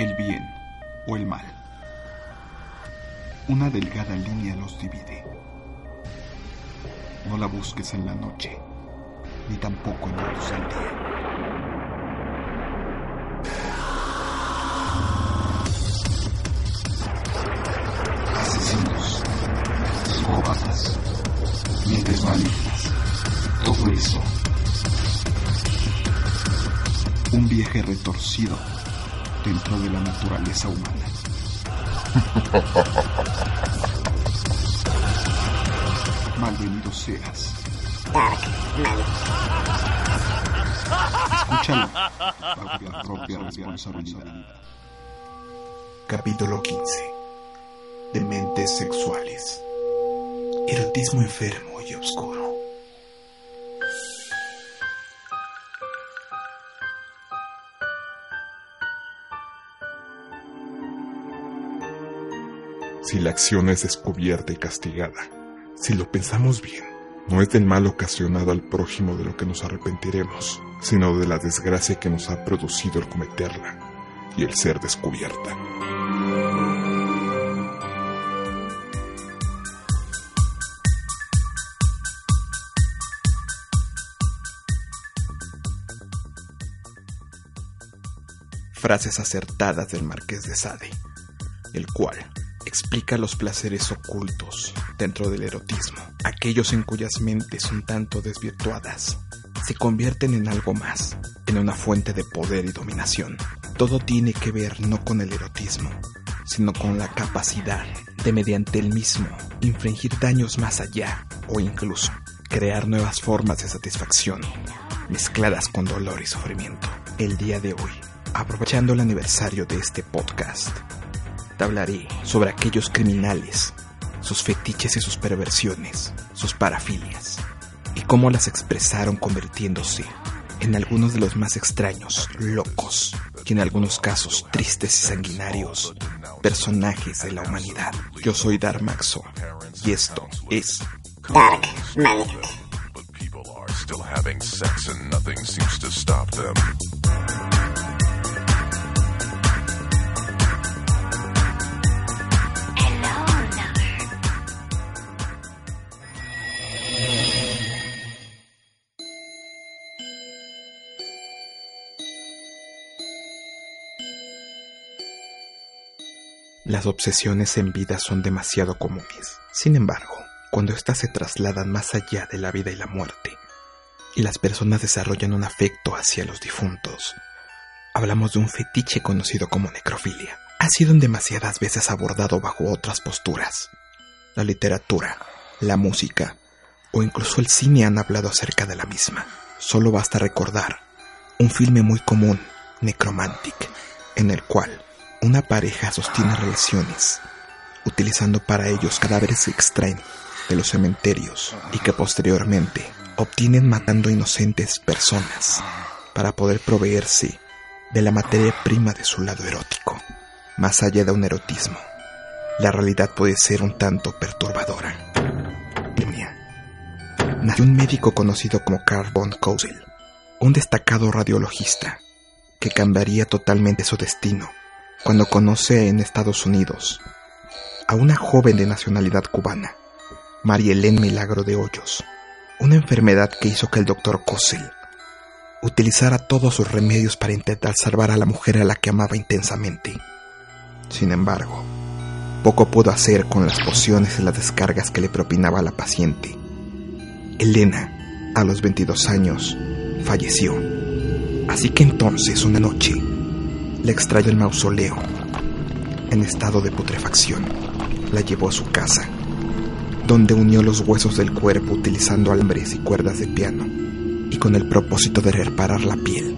El bien o el mal. Una delgada línea los divide. No la busques en la noche, ni tampoco en la luz del día. Asesinos, psicópatas, mentes malignas, todo eso. Un viaje retorcido dentro de la naturaleza humana. Malvenido seas. Escúchalo propia responsabilidad. Capítulo 15. Dementes sexuales. Erotismo enfermo y oscuro. Si la acción es descubierta y castigada, si lo pensamos bien, no es del mal ocasionado al prójimo de lo que nos arrepentiremos, sino de la desgracia que nos ha producido el cometerla y el ser descubierta. Frases acertadas del Marqués de Sade, el cual explica los placeres ocultos dentro del erotismo, aquellos en cuyas mentes un tanto desvirtuadas se convierten en algo más, en una fuente de poder y dominación. Todo tiene que ver no con el erotismo, sino con la capacidad de mediante el mismo infringir daños más allá o incluso crear nuevas formas de satisfacción mezcladas con dolor y sufrimiento. El día de hoy, aprovechando el aniversario de este podcast, te hablaré sobre aquellos criminales, sus fetiches y sus perversiones, sus parafilias, y cómo las expresaron convirtiéndose en algunos de los más extraños, locos y en algunos casos tristes y sanguinarios personajes de la humanidad. Yo soy Darmaxo y esto es Dark Knight. Las obsesiones en vida son demasiado comunes. Sin embargo, cuando éstas se trasladan más allá de la vida y la muerte, y las personas desarrollan un afecto hacia los difuntos, hablamos de un fetiche conocido como necrofilia. Ha sido en demasiadas veces abordado bajo otras posturas. La literatura, la música o incluso el cine han hablado acerca de la misma. Solo basta recordar un filme muy común, Necromantic, en el cual una pareja sostiene relaciones, utilizando para ellos cadáveres que extraen de los cementerios y que posteriormente obtienen matando inocentes personas para poder proveerse de la materia prima de su lado erótico. Más allá de un erotismo, la realidad puede ser un tanto perturbadora. Nació un médico conocido como Carl von Kozel, un destacado radiologista que cambiaría totalmente su destino cuando conoce en Estados Unidos a una joven de nacionalidad cubana, María Elena Milagro de Hoyos, una enfermedad que hizo que el doctor Kozel utilizara todos sus remedios para intentar salvar a la mujer a la que amaba intensamente. Sin embargo, poco pudo hacer con las pociones y las descargas que le propinaba la paciente. Elena, a los 22 años, falleció. Así que entonces, una noche, le extrayó el mausoleo. En estado de putrefacción, la llevó a su casa, donde unió los huesos del cuerpo utilizando alambres y cuerdas de piano, y con el propósito de reparar la piel.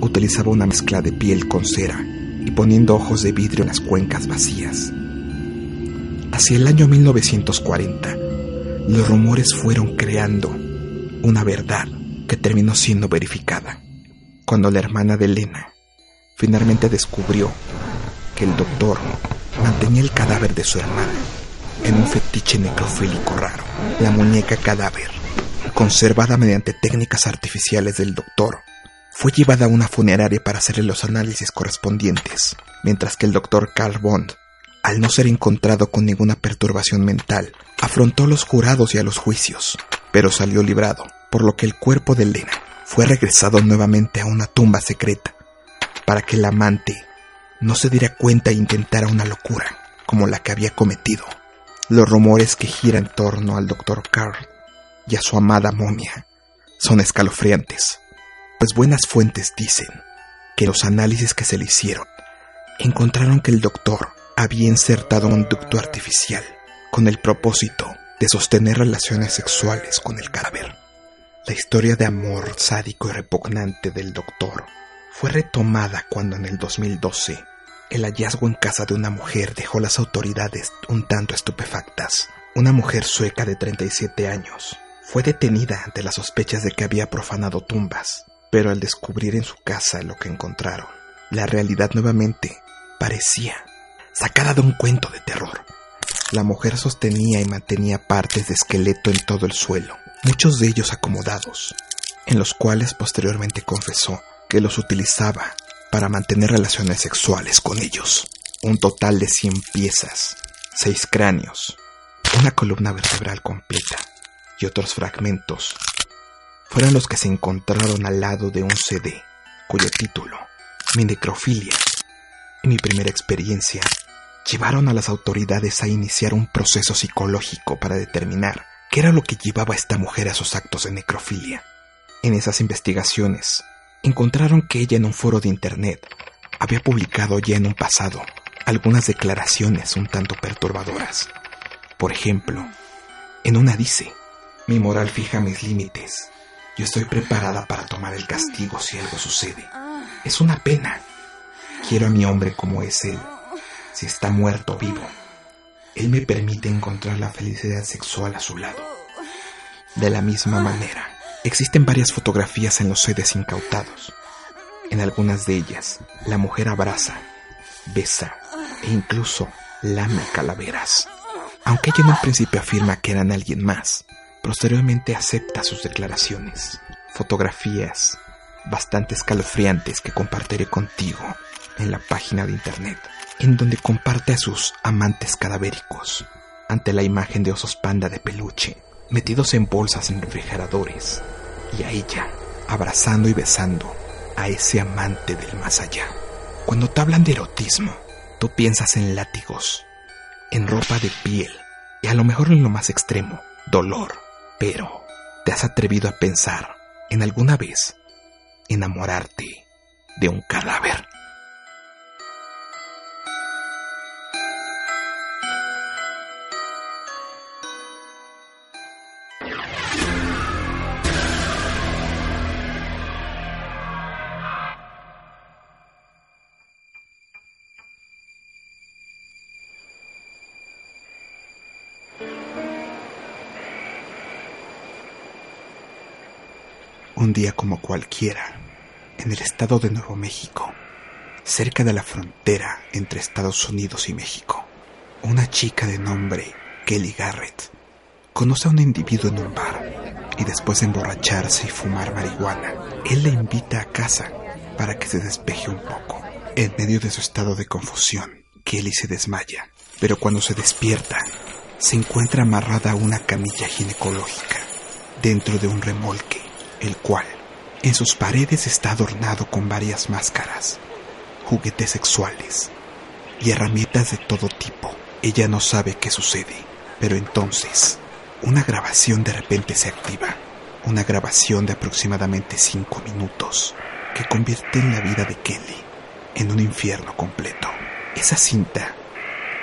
Utilizaba una mezcla de piel con cera y poniendo ojos de vidrio en las cuencas vacías. Hacia el año 1940, los rumores fueron creando una verdad que terminó siendo verificada. Cuando la hermana de Elena finalmente descubrió que el doctor mantenía el cadáver de su hermana en un fetiche necrofílico raro. La muñeca cadáver, conservada mediante técnicas artificiales del doctor, fue llevada a una funeraria para hacerle los análisis correspondientes, mientras que el doctor Carl Bond, al no ser encontrado con ninguna perturbación mental, afrontó a los jurados y a los juicios, pero salió librado, por lo que el cuerpo de Elena fue regresado nuevamente a una tumba secreta, para que el amante no se diera cuenta e intentara una locura como la que había cometido. Los rumores que giran en torno al doctor Carl y a su amada momia son escalofriantes, pues buenas fuentes dicen que los análisis que se le hicieron encontraron que el doctor había insertado un ducto artificial con el propósito de sostener relaciones sexuales con el cadáver. La historia de amor sádico y repugnante del doctor fue retomada cuando en el 2012 el hallazgo en casa de una mujer dejó las autoridades un tanto estupefactas. Una mujer sueca de 37 años fue detenida ante las sospechas de que había profanado tumbas, pero al descubrir en su casa lo que encontraron, la realidad nuevamente parecía sacada de un cuento de terror. La mujer sostenía y mantenía partes de esqueleto en todo el suelo, muchos de ellos acomodados, en los cuales posteriormente confesó que los utilizaba para mantener relaciones sexuales con ellos. Un total de 100 piezas, 6 cráneos, una columna vertebral completa y otros fragmentos fueron los que se encontraron al lado de un CD cuyo título, Mi necrofilia y mi primera experiencia, llevaron a las autoridades a iniciar un proceso psicológico para determinar qué era lo que llevaba a esta mujer a sus actos de necrofilia. En esas investigaciones, encontraron que ella en un foro de Internet había publicado ya en un pasado algunas declaraciones un tanto perturbadoras. Por ejemplo, en una dice, mi moral fija mis límites. Yo estoy preparada para tomar el castigo si algo sucede. Es una pena. Quiero a mi hombre como es él, si está muerto o vivo. Él me permite encontrar la felicidad sexual a su lado. De la misma manera, Existen varias fotografías en los sedes incautados. En algunas de ellas, la mujer abraza, besa e incluso lame calaveras. Aunque ella en un principio afirma que eran alguien más, posteriormente acepta sus declaraciones. Fotografías bastante escalofriantes que compartiré contigo en la página de internet, en donde comparte a sus amantes cadavéricos ante la imagen de osos panda de peluche metidos en bolsas en refrigeradores, y a ella abrazando y besando a ese amante del más allá. Cuando te hablan de erotismo, tú piensas en látigos, en ropa de piel y a lo mejor en lo más extremo, dolor. Pero, ¿te has atrevido a pensar en alguna vez enamorarte de un cadáver? Un día como cualquiera, en el estado de Nuevo México, cerca de la frontera entre Estados Unidos y México, una chica de nombre Kelly Garrett conoce a un individuo en un bar y después de emborracharse y fumar marihuana, él la invita a casa para que se despeje un poco. En medio de su estado de confusión, Kelly se desmaya, pero cuando se despierta, se encuentra amarrada a una camilla ginecológica dentro de un remolque el cual en sus paredes está adornado con varias máscaras, juguetes sexuales y herramientas de todo tipo. Ella no sabe qué sucede, pero entonces una grabación de repente se activa, una grabación de aproximadamente cinco minutos que convierte en la vida de Kelly en un infierno completo. Esa cinta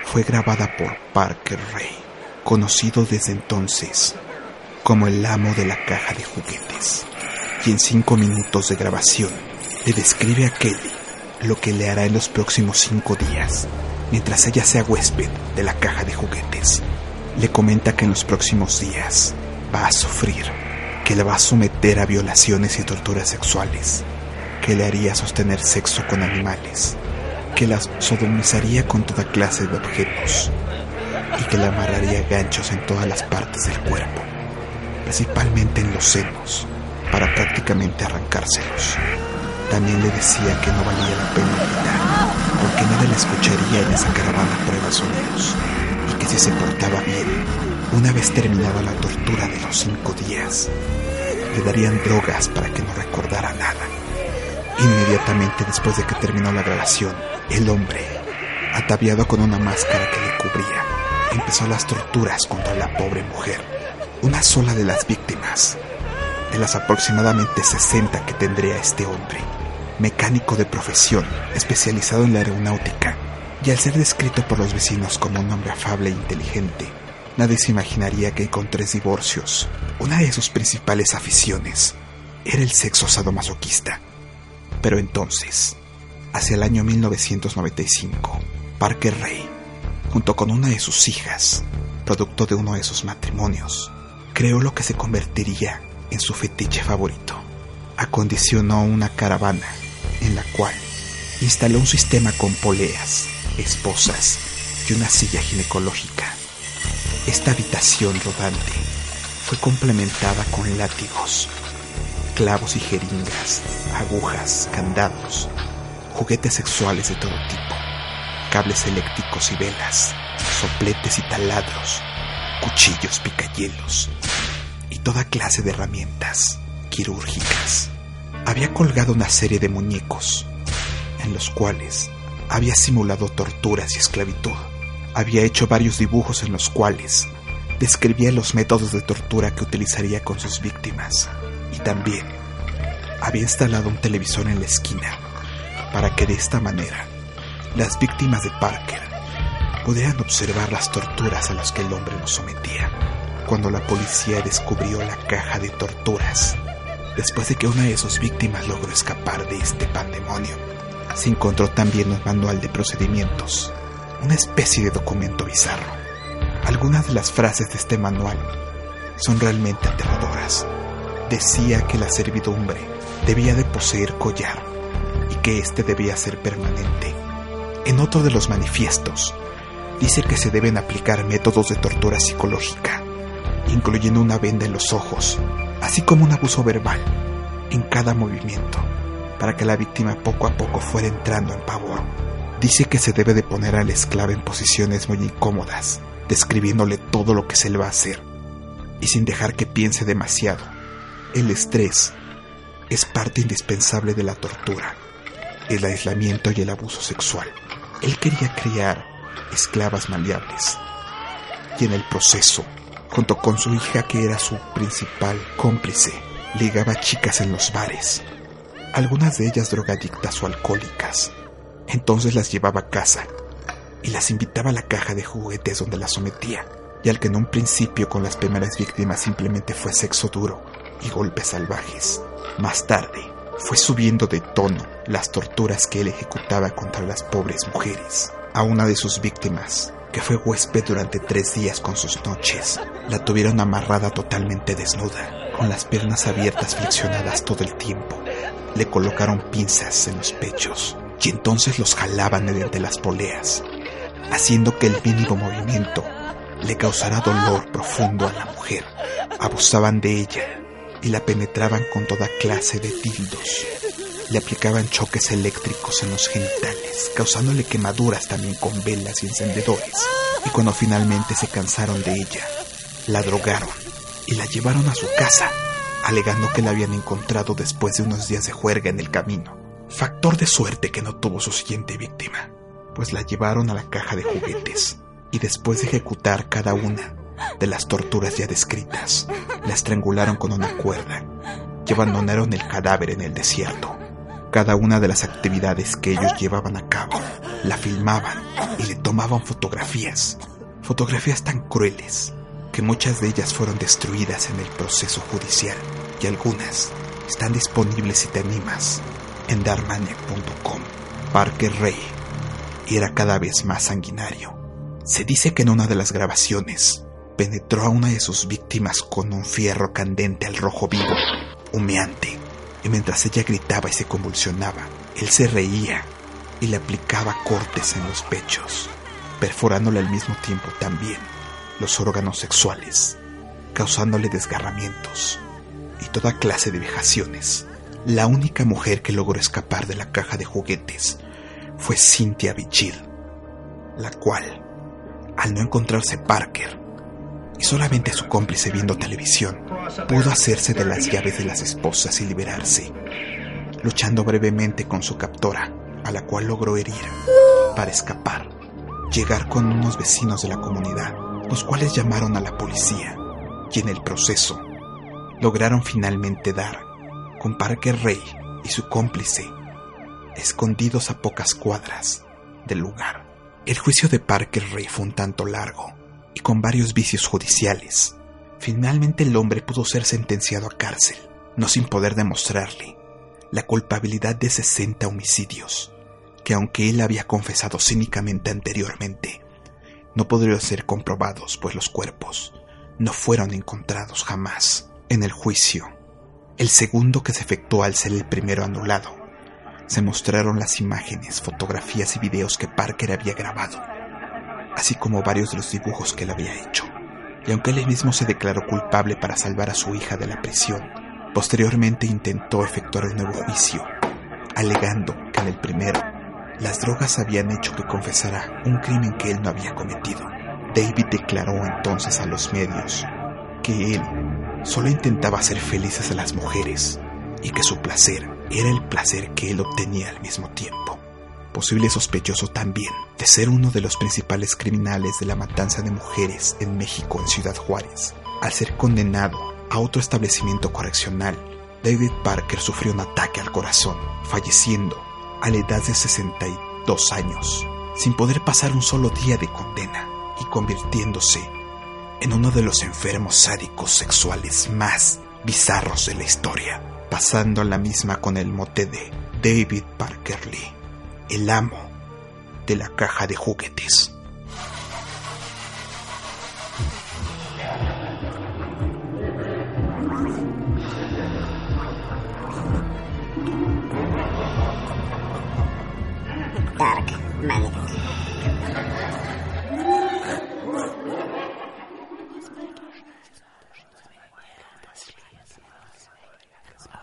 fue grabada por Parker Ray, conocido desde entonces como el amo de la caja de juguetes. y en cinco minutos de grabación le describe a Kelly lo que le hará en los próximos cinco días, mientras ella sea huésped de la caja de juguetes. Le comenta que en los próximos días va a sufrir, que le va a someter a violaciones y torturas sexuales, que le haría sostener sexo con animales, que la sodomizaría con toda clase de objetos y que le amarraría ganchos en todas las partes del cuerpo, principalmente en los senos, para prácticamente arrancárselos. También le decía que no valía la pena gritar, porque nadie le escucharía en esa caravana prueba sonidos, y que si se portaba bien, una vez terminada la tortura de los cinco días, le darían drogas para que no recordara nada. Inmediatamente después de que terminó la grabación, el hombre, ataviado con una máscara que le cubría, empezó las torturas contra la pobre mujer. Una sola de las víctimas, de las aproximadamente 60 que tendría este hombre, mecánico de profesión, especializado en la aeronáutica, y al ser descrito por los vecinos como un hombre afable e inteligente, nadie se imaginaría que con tres divorcios, una de sus principales aficiones era el sexo sadomasoquista. Pero entonces, hacia el año 1995, Parker Ray, junto con una de sus hijas, producto de uno de sus matrimonios, creó lo que se convertiría en su fetiche favorito. Acondicionó una caravana en la cual instaló un sistema con poleas, esposas y una silla ginecológica. Esta habitación rodante fue complementada con látigos, clavos y jeringas, agujas, candados, juguetes sexuales de todo tipo, cables eléctricos y velas, sopletes y taladros, cuchillos picahielos y toda clase de herramientas quirúrgicas. Había colgado una serie de muñecos en los cuales había simulado torturas y esclavitud. Había hecho varios dibujos en los cuales describía los métodos de tortura que utilizaría con sus víctimas y también había instalado un televisor en la esquina para que de esta manera las víctimas de Parker pudieran observar las torturas a las que el hombre los sometía. Cuando la policía descubrió la caja de torturas, después de que una de sus víctimas logró escapar de este pandemonio, se encontró también un manual de procedimientos, una especie de documento bizarro. Algunas de las frases de este manual son realmente aterradoras. Decía que la servidumbre debía de poseer collar y que éste debía ser permanente. En otro de los manifiestos, dice que se deben aplicar métodos de tortura psicológica, incluyendo una venda en los ojos, así como un abuso verbal en cada movimiento, para que la víctima poco a poco fuera entrando en pavor. Dice que se debe de poner al esclavo en posiciones muy incómodas, describiéndole todo lo que se le va a hacer, y sin dejar que piense demasiado. El estrés es parte indispensable de la tortura, el aislamiento y el abuso sexual. Él quería criar esclavas maleables, y en el proceso, junto con su hija que era su principal cómplice, ligaba chicas en los bares, algunas de ellas drogadictas o alcohólicas. Entonces las llevaba a casa y las invitaba a la caja de juguetes donde las sometía, y al que en un principio con las primeras víctimas simplemente fue sexo duro y golpes salvajes. Más tarde, fue subiendo de tono las torturas que él ejecutaba contra las pobres mujeres. A una de sus víctimas, que fue huésped durante tres días con sus noches, la tuvieron amarrada totalmente desnuda, con las piernas abiertas flexionadas todo el tiempo. Le colocaron pinzas en los pechos y entonces los jalaban mediante las poleas, haciendo que el mínimo movimiento le causara dolor profundo a la mujer. Abusaban de ella y la penetraban con toda clase de tildos. Le aplicaban choques eléctricos en los genitales, causándole quemaduras también con velas y encendedores. Y cuando finalmente se cansaron de ella, la drogaron y la llevaron a su casa, alegando que la habían encontrado después de unos días de juerga en el camino. Factor de suerte que no tuvo su siguiente víctima, pues la llevaron a la caja de juguetes y después de ejecutar cada una de las torturas ya descritas, la estrangularon con una cuerda y abandonaron el cadáver en el desierto. Cada una de las actividades que ellos llevaban a cabo, la filmaban y le tomaban fotografías. Fotografías tan crueles que muchas de ellas fueron destruidas en el proceso judicial y algunas están disponibles si te animas en darmaniac.com. Parker Ray era cada vez más sanguinario. Se dice que en una de las grabaciones penetró a una de sus víctimas con un fierro candente al rojo vivo, humeante, y mientras ella gritaba y se convulsionaba, él se reía y le aplicaba cortes en los pechos, perforándole al mismo tiempo también los órganos sexuales, causándole desgarramientos y toda clase de vejaciones. La única mujer que logró escapar de la caja de juguetes fue Cynthia Bichir, la cual, al no encontrarse Parker y solamente su cómplice viendo televisión, pudo hacerse de las llaves de las esposas y liberarse, luchando brevemente con su captora, a la cual logró herir para escapar, llegar con unos vecinos de la comunidad, los cuales llamaron a la policía y en el proceso lograron finalmente dar con Parker Ray y su cómplice escondidos a pocas cuadras del lugar. El juicio de Parker Ray fue un tanto largo y con varios vicios judiciales. Finalmente el hombre pudo ser sentenciado a cárcel, no sin poder demostrarle la culpabilidad de 60 homicidios, que aunque él había confesado cínicamente anteriormente, no podrían ser comprobados, pues los cuerpos no fueron encontrados jamás en el juicio. El segundo que se efectuó al ser el primero anulado, se mostraron las imágenes, fotografías y videos que Parker había grabado, así como varios de los dibujos que él había hecho. Y aunque él mismo se declaró culpable para salvar a su hija de la prisión, posteriormente intentó efectuar un nuevo juicio, alegando que en el primero las drogas habían hecho que confesara un crimen que él no había cometido. David declaró entonces a los medios que él solo intentaba hacer felices a las mujeres y que su placer era el placer que él obtenía al mismo tiempo. Posible sospechoso también de ser uno de los principales criminales de la matanza de mujeres en México en Ciudad Juárez. Al ser condenado a otro establecimiento correccional, David Parker sufrió un ataque al corazón, falleciendo a la edad de 62 años, sin poder pasar un solo día de condena y convirtiéndose en uno de los enfermos sádicos sexuales más bizarros de la historia, pasando la misma con el mote de David Parker Lee, el amo de la caja de juguetes. Dark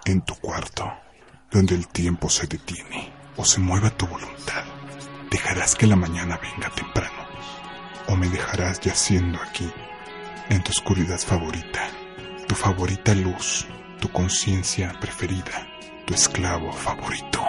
en tu cuarto, donde el tiempo se detiene o se mueva tu voluntad. Dejarás que la mañana venga temprano o me dejarás yaciendo aquí, en tu oscuridad favorita, tu favorita luz, tu conciencia preferida, tu esclavo favorito.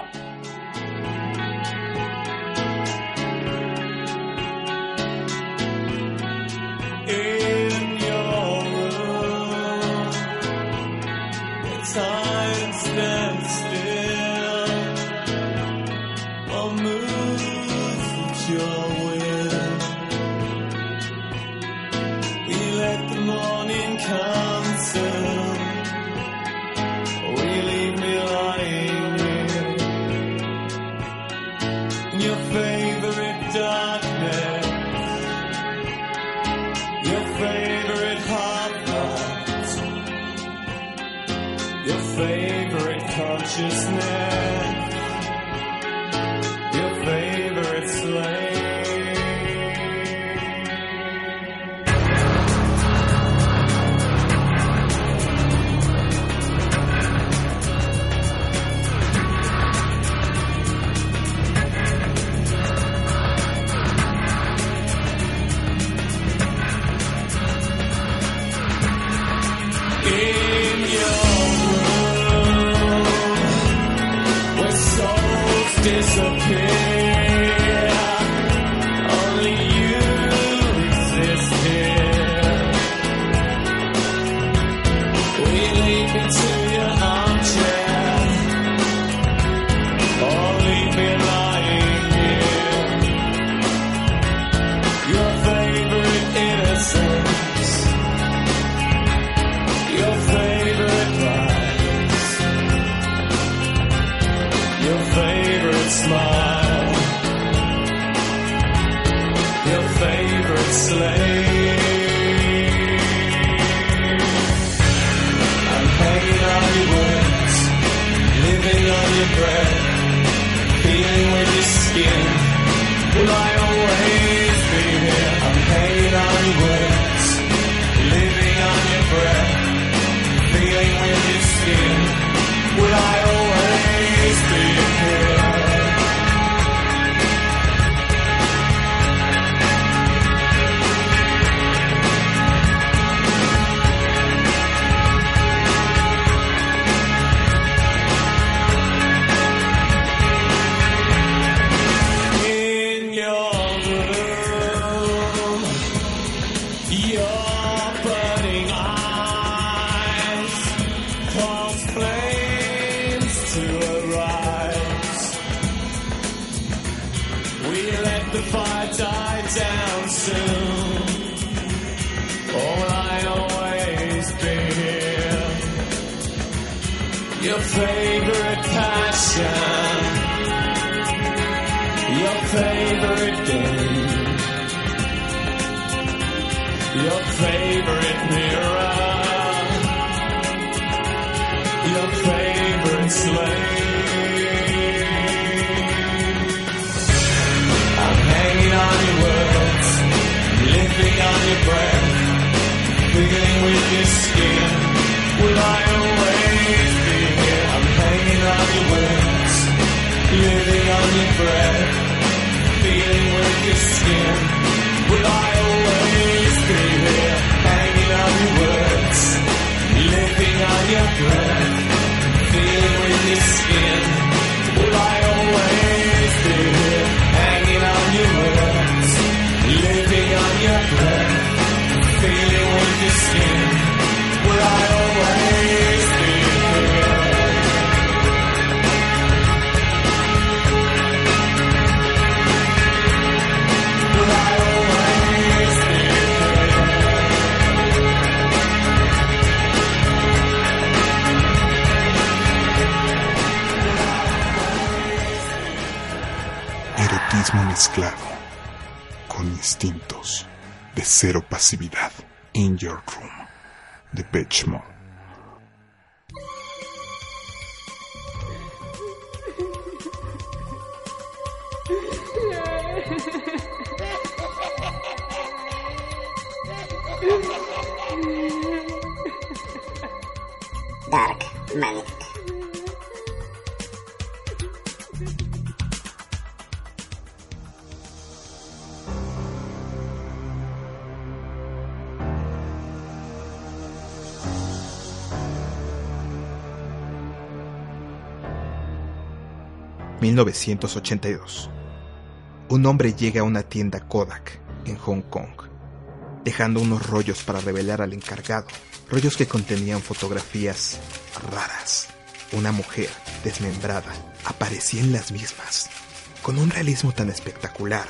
Dark Magnetic. ...1982... Un hombre llega a una tienda Kodak... ...en Hong Kong... ...dejando unos rollos para revelar al encargado... ...rollos que contenían fotografías... ...raras... Una mujer desmembrada... ...aparecía en las mismas... ...con un realismo tan espectacular...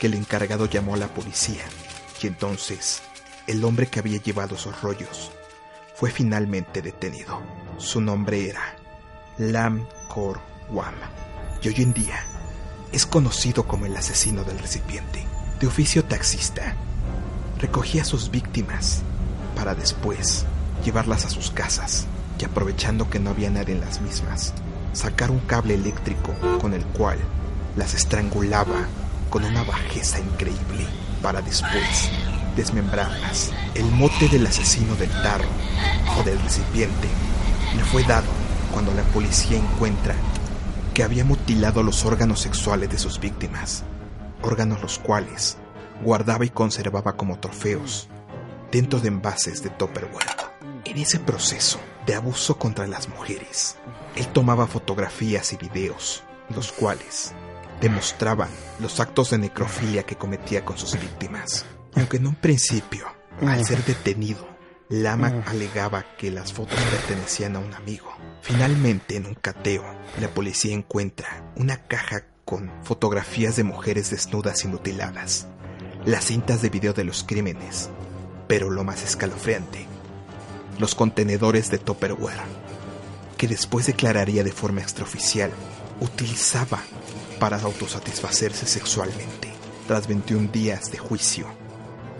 ...que el encargado llamó a la policía... ...y entonces... ...el hombre que había llevado esos rollos... ...fue finalmente detenido... ...su nombre era... Lam Kor Wam y hoy en día es conocido como el asesino del recipiente. De oficio taxista, recogía a sus víctimas para después llevarlas a sus casas y aprovechando que no había nadie en las mismas, sacar un cable eléctrico con el cual las estrangulaba con una bajeza increíble para después desmembrarlas. El mote del asesino del tarro o del recipiente le fue dado cuando la policía encuentra que había mutilado los órganos sexuales de sus víctimas, órganos los cuales guardaba y conservaba como trofeos dentro de envases de Tupperware. En ese proceso de abuso contra las mujeres, él tomaba fotografías y videos, los cuales demostraban los actos de necrofilia que cometía con sus víctimas. Aunque en un principio, al ser detenido, Lama alegaba que las fotos pertenecían a un amigo. Finalmente, en un cateo, la policía encuentra una caja con fotografías de mujeres desnudas y mutiladas, las cintas de video de los crímenes, pero lo más escalofriante, los contenedores de Tupperware, que después declararía de forma extraoficial utilizaba para autosatisfacerse sexualmente. Tras 21 días de juicio,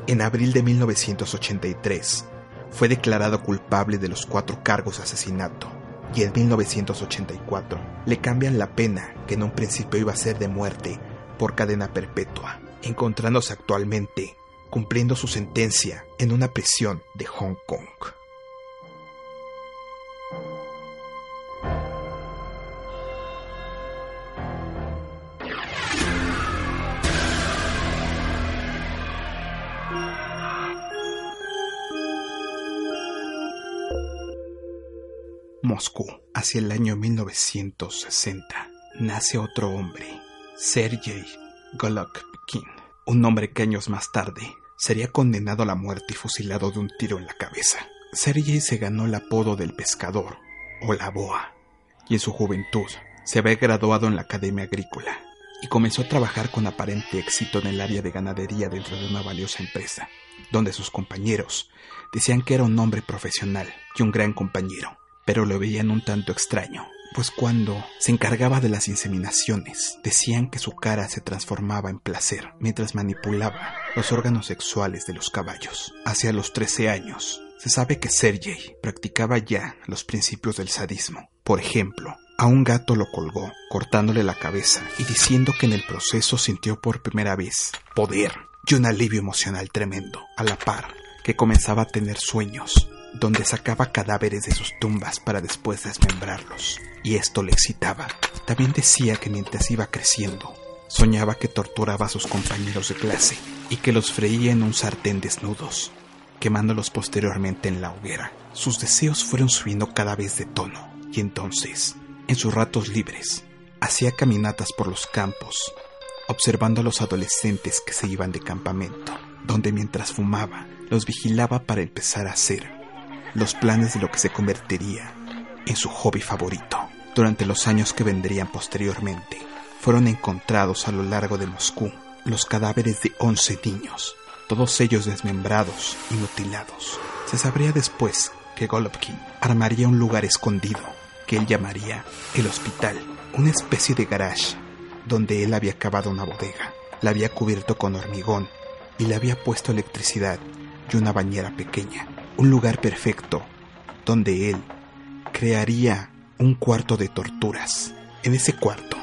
en abril de 1983, fue declarado culpable de los cuatro cargos de asesinato y en 1984 le cambian la pena que en un principio iba a ser de muerte por cadena perpetua, encontrándose actualmente cumpliendo su sentencia en una prisión de Hong Kong. Moscú, hacia el año 1960, nace otro hombre, Sergei Golokhin, un hombre que años más tarde sería condenado a la muerte y fusilado de un tiro en la cabeza. Sergei se ganó el apodo del pescador o la boa, y en su juventud se había graduado en la Academia Agrícola y comenzó a trabajar con aparente éxito en el área de ganadería dentro de una valiosa empresa, donde sus compañeros decían que era un hombre profesional y un gran compañero, pero lo veían un tanto extraño, pues cuando se encargaba de las inseminaciones, decían que su cara se transformaba en placer mientras manipulaba los órganos sexuales de los caballos. Hacia los 13 años, se sabe que Sergei practicaba ya los principios del sadismo. Por ejemplo, a un gato lo colgó, cortándole la cabeza y diciendo que en el proceso sintió por primera vez poder y un alivio emocional tremendo, a la par que comenzaba a tener sueños donde sacaba cadáveres de sus tumbas para después desmembrarlos, y esto le excitaba. También decía que mientras iba creciendo, soñaba que torturaba a sus compañeros de clase y que los freía en un sartén desnudos, quemándolos posteriormente en la hoguera. Sus deseos fueron subiendo cada vez de tono, y entonces, en sus ratos libres, hacía caminatas por los campos, observando a los adolescentes que se iban de campamento, donde mientras fumaba, los vigilaba para empezar a hacer los planes de lo que se convertiría en su hobby favorito. Durante los años que vendrían posteriormente, fueron encontrados a lo largo de Moscú los cadáveres de 11 niños, todos ellos desmembrados y mutilados. Se sabría después que Golovkin armaría un lugar escondido que él llamaría el hospital, una especie de garage donde él había cavado una bodega, la había cubierto con hormigón y le había puesto electricidad y una bañera pequeña un lugar perfecto donde él crearía un cuarto de torturas. En ese cuarto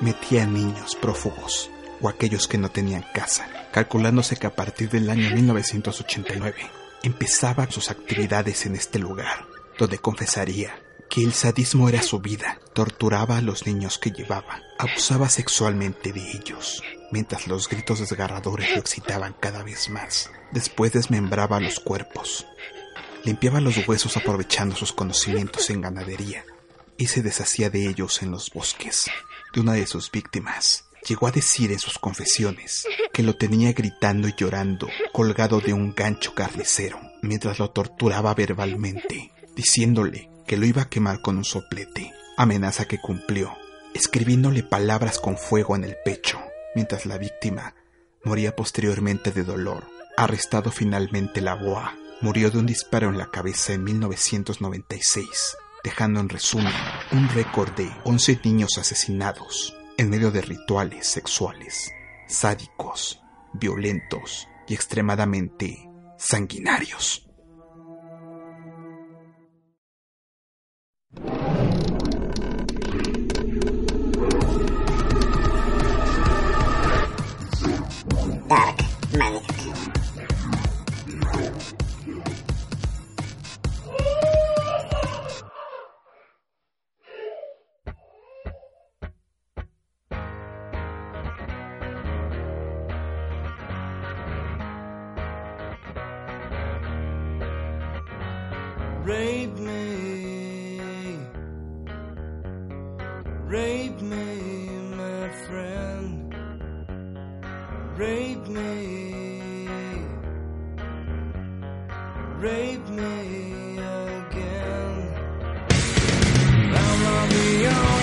metía a niños prófugos o aquellos que no tenían casa, calculándose que a partir del año 1989 empezaba sus actividades en este lugar, donde confesaría que el sadismo era su vida, torturaba a los niños que llevaba, abusaba sexualmente de ellos, mientras los gritos desgarradores lo excitaban cada vez más. Después desmembraba los cuerpos, limpiaba los huesos aprovechando sus conocimientos en ganadería y se deshacía de ellos en los bosques. De una de sus víctimas, llegó a decir en sus confesiones que lo tenía gritando y llorando colgado de un gancho carnicero mientras lo torturaba verbalmente, diciéndole que lo iba a quemar con un soplete, amenaza que cumplió, escribiéndole palabras con fuego en el pecho, mientras la víctima moría posteriormente de dolor. Arrestado finalmente la boa, murió de un disparo en la cabeza en 1996, dejando en resumen un récord de 11 niños asesinados en medio de rituales sexuales, sádicos, violentos y extremadamente sanguinarios. Dark. Rape me. Rape me, my friend. Rape me. Rape me again. I'm not the only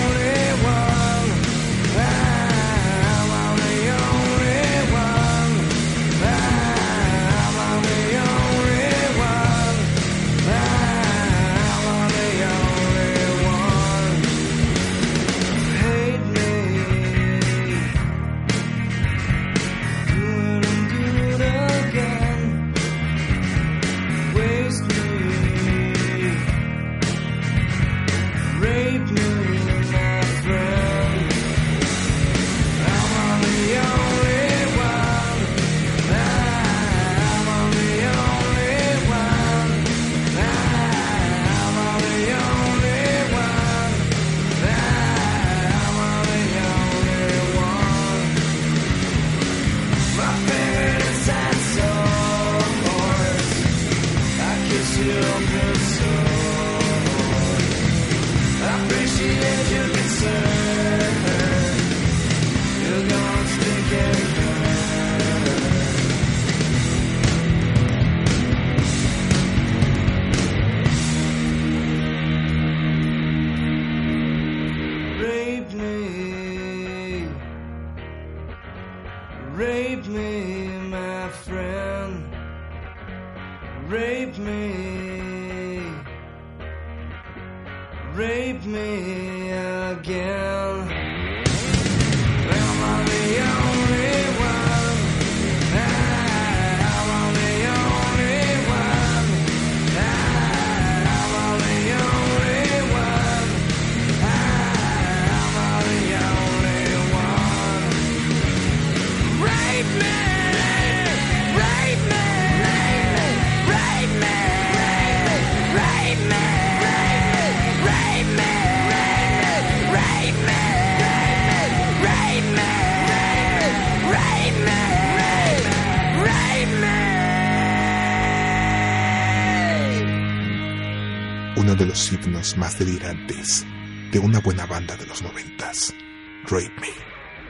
Uno de los himnos más delirantes de una buena banda de los noventas. Rape Me,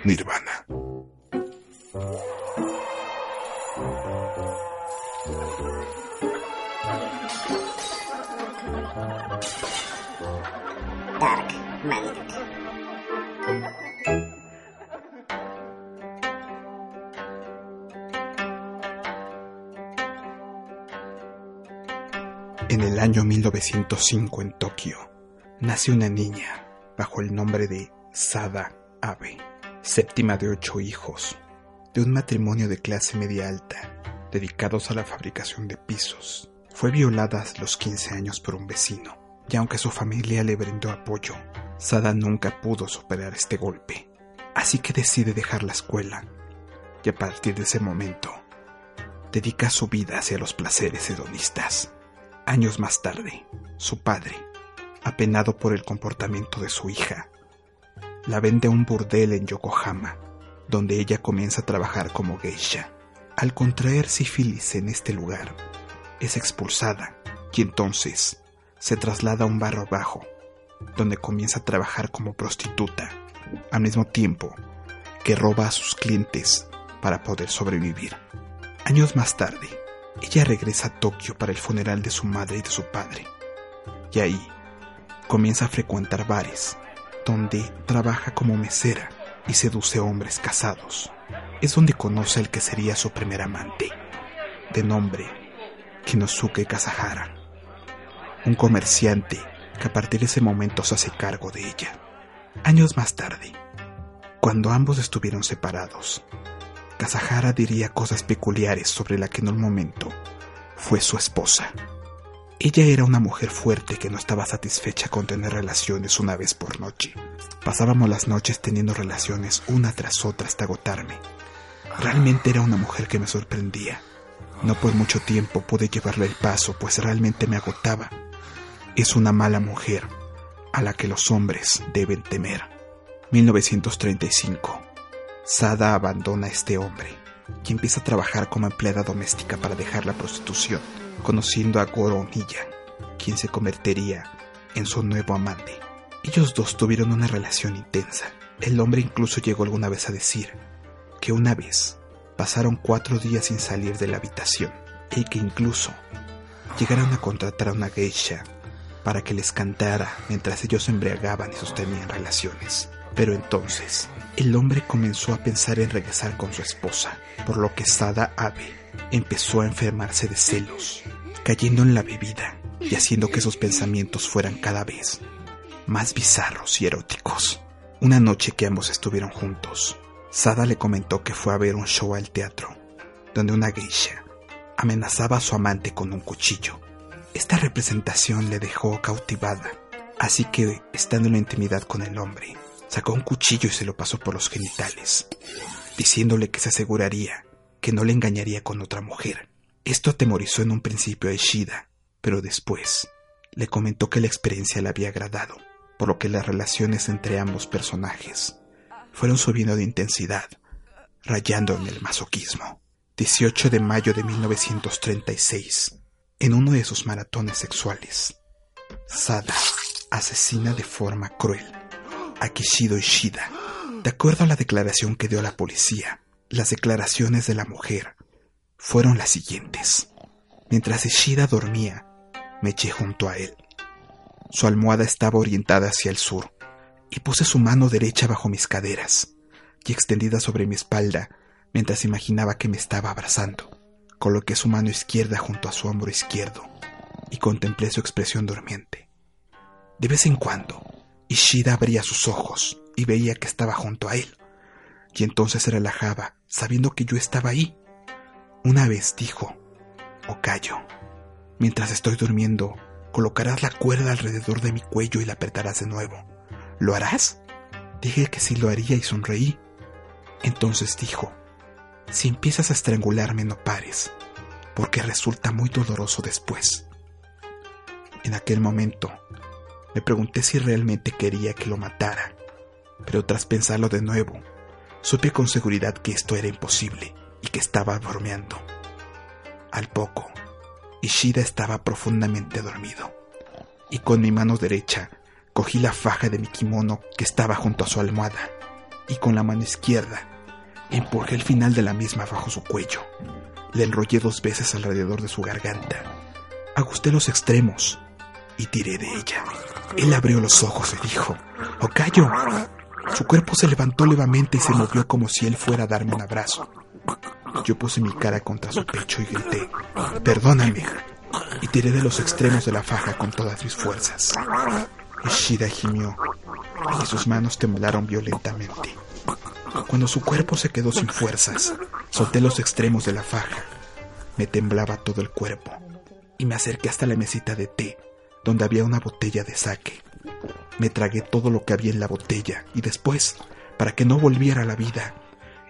Nirvana. Dark. En el año 1905 en Tokio, nace una niña bajo el nombre de Sada Abe, séptima de ocho hijos, de un matrimonio de clase media alta, dedicados a la fabricación de pisos. Fue violada a los 15 años por un vecino, y aunque su familia le brindó apoyo, Sada nunca pudo superar este golpe. Así que decide dejar la escuela, y a partir de ese momento, dedica su vida hacia los placeres hedonistas. Años más tarde, su padre, apenado por el comportamiento de su hija, la vende a un burdel en Yokohama, donde ella comienza a trabajar como geisha. Al contraer sífilis en este lugar, es expulsada y entonces se traslada a un barrio bajo, donde comienza a trabajar como prostituta, al mismo tiempo que roba a sus clientes para poder sobrevivir. Años más tarde, ella regresa a Tokio para el funeral de su madre y de su padre. Y ahí comienza a frecuentar bares, donde trabaja como mesera y seduce hombres casados. Es donde conoce al que sería su primer amante, de nombre Kinosuke Kasahara, un comerciante que a partir de ese momento se hace cargo de ella. Años más tarde, cuando ambos estuvieron separados, Kasahara diría cosas peculiares sobre la que en un momento fue su esposa. Ella era una mujer fuerte que no estaba satisfecha con tener relaciones una vez por noche. Pasábamos las noches teniendo relaciones una tras otra hasta agotarme. Realmente era una mujer que me sorprendía. No por mucho tiempo pude llevarle el paso, pues realmente me agotaba. Es una mala mujer a la que los hombres deben temer. 1935. Sada abandona a este hombre y empieza a trabajar como empleada doméstica para dejar la prostitución, conociendo a Goro Oniya, quien se convertiría en su nuevo amante. Ellos dos tuvieron una relación intensa. El hombre incluso llegó alguna vez a decir que una vez pasaron cuatro días sin salir de la habitación y que incluso llegaron a contratar a una geisha para que les cantara mientras ellos embriagaban y sostenían relaciones. Pero entonces, el hombre comenzó a pensar en regresar con su esposa, por lo que Sada Abe empezó a enfermarse de celos, cayendo en la bebida y haciendo que sus pensamientos fueran cada vez más bizarros y eróticos. Una noche que ambos estuvieron juntos, Sada le comentó que fue a ver un show al teatro, donde una geisha amenazaba a su amante con un cuchillo. Esta representación le dejó cautivada, así que, estando en la intimidad con el hombre, sacó un cuchillo y se lo pasó por los genitales, diciéndole que se aseguraría que no le engañaría con otra mujer. Esto atemorizó en un principio a Ishida, pero después le comentó que la experiencia le había agradado, por lo que las relaciones entre ambos personajes fueron subiendo de intensidad, rayando en el masoquismo. 18 de mayo de 1936, en uno de sus maratones sexuales, Sada asesina de forma cruel a Kishido Ishida. De acuerdo a la declaración que dio la policía, las declaraciones de la mujer fueron las siguientes. Mientras Ishida dormía, me eché junto a él. Su almohada estaba orientada hacia el sur, y puse su mano derecha bajo mis caderas, y extendida sobre mi espalda, mientras imaginaba que me estaba abrazando. Coloqué su mano izquierda junto a su hombro izquierdo y contemplé su expresión durmiente. De vez en cuando, Ishida abría sus ojos y veía que estaba junto a él, y entonces se relajaba, sabiendo que yo estaba ahí. Una vez dijo, Okayo, mientras estoy durmiendo, colocarás la cuerda alrededor de mi cuello y la apretarás de nuevo. ¿Lo harás? Dije que sí lo haría y sonreí. Entonces dijo, si empiezas a estrangularme no pares, porque resulta muy doloroso después. En aquel momento, me pregunté si realmente quería que lo matara, pero tras pensarlo de nuevo, supe con seguridad que esto era imposible y que estaba bromeando. Al poco, Ishida estaba profundamente dormido, y con mi mano derecha cogí la faja de mi kimono que estaba junto a su almohada, y con la mano izquierda empujé el final de la misma bajo su cuello. Le enrollé dos veces alrededor de su garganta. Ajusté los extremos y tiré de ella. Él abrió los ojos y dijo, Okayo. Su cuerpo se levantó levemente y se movió como si él fuera a darme un abrazo. Yo puse mi cara contra su pecho y grité, perdóname, y tiré de los extremos de la faja con todas mis fuerzas. Ishida gimió y sus manos temblaron violentamente. Cuando su cuerpo se quedó sin fuerzas, solté los extremos de la faja. Me temblaba todo el cuerpo y me acerqué hasta la mesita de té, donde había una botella de sake. Me tragué todo lo que había en la botella y después, para que no volviera a la vida,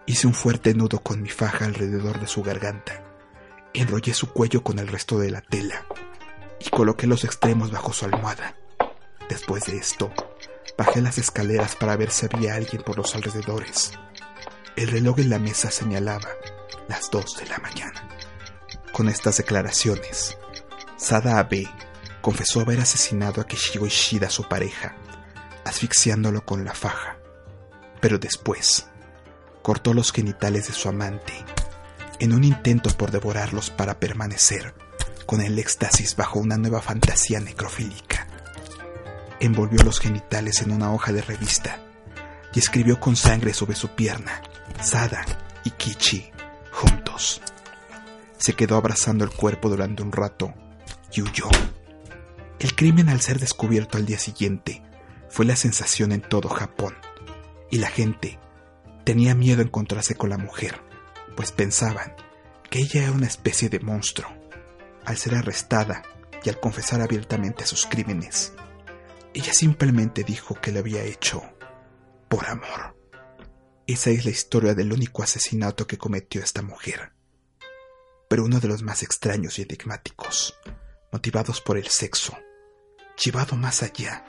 hice un fuerte nudo con mi faja alrededor de su garganta. Enrollé su cuello con el resto de la tela y coloqué los extremos bajo su almohada. Después de esto, bajé las escaleras para ver si había alguien por los alrededores. El reloj en la mesa señalaba las dos de la mañana. Con estas declaraciones, Sada Abe confesó haber asesinado a Kishigo Ishida, su pareja, asfixiándolo con la faja. Pero después, cortó los genitales de su amante en un intento por devorarlos para permanecer con el éxtasis bajo una nueva fantasía necrofílica. Envolvió los genitales en una hoja de revista y escribió con sangre sobre su pierna, Sada y Kichi, juntos. Se quedó abrazando el cuerpo durante un rato y huyó. El crimen al ser descubierto al día siguiente fue la sensación en todo Japón, y la gente tenía miedo a encontrarse con la mujer, pues pensaban que ella era una especie de monstruo. Al ser arrestada y al confesar abiertamente sus crímenes, ella simplemente dijo que lo había hecho por amor. Esa es la historia del único asesinato que cometió esta mujer, pero uno de los más extraños y enigmáticos, motivados por el sexo, llevado más allá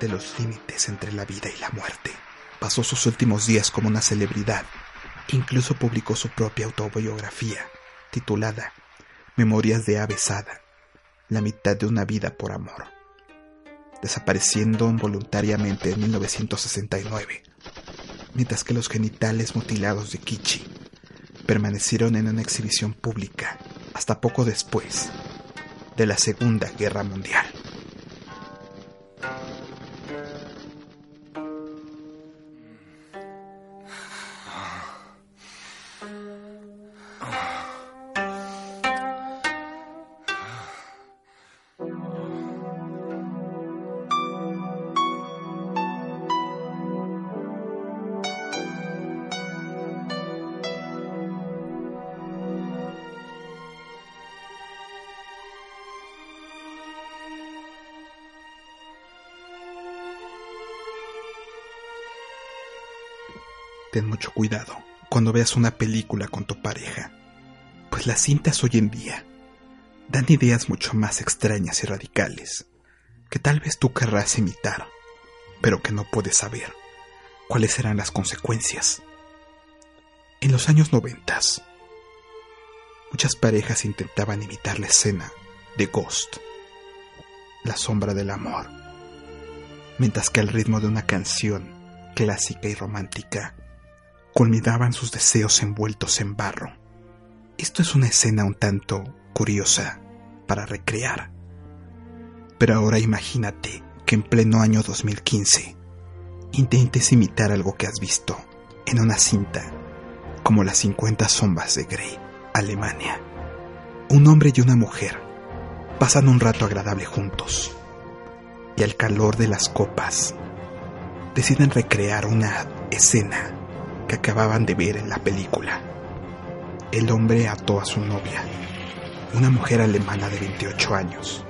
de los límites entre la vida y la muerte. Pasó sus últimos días como una celebridad. Incluso publicó su propia autobiografía, titulada Memorias de Avesada, la mitad de una vida por amor, desapareciendo involuntariamente en 1969, mientras que los genitales mutilados de Kichi permanecieron en una exhibición pública hasta poco después de la Segunda Guerra Mundial. Cuidado cuando veas una película con tu pareja, pues las cintas hoy en día dan ideas mucho más extrañas y radicales que tal vez tú querrás imitar, pero que no puedes saber cuáles serán las consecuencias. En los años noventas, muchas parejas intentaban imitar la escena de Ghost, la sombra del amor, mientras que al ritmo de una canción clásica y romántica culminaban sus deseos envueltos en barro. Esto es una escena un tanto curiosa para recrear. Pero ahora imagínate que en pleno año 2015 intentes imitar algo que has visto en una cinta como las 50 sombras de Grey, Alemania. Un hombre y una mujer pasan un rato agradable juntos y al calor de las copas deciden recrear una escena que acababan de ver en la película. El hombre ató a su novia, una mujer alemana de 28 años,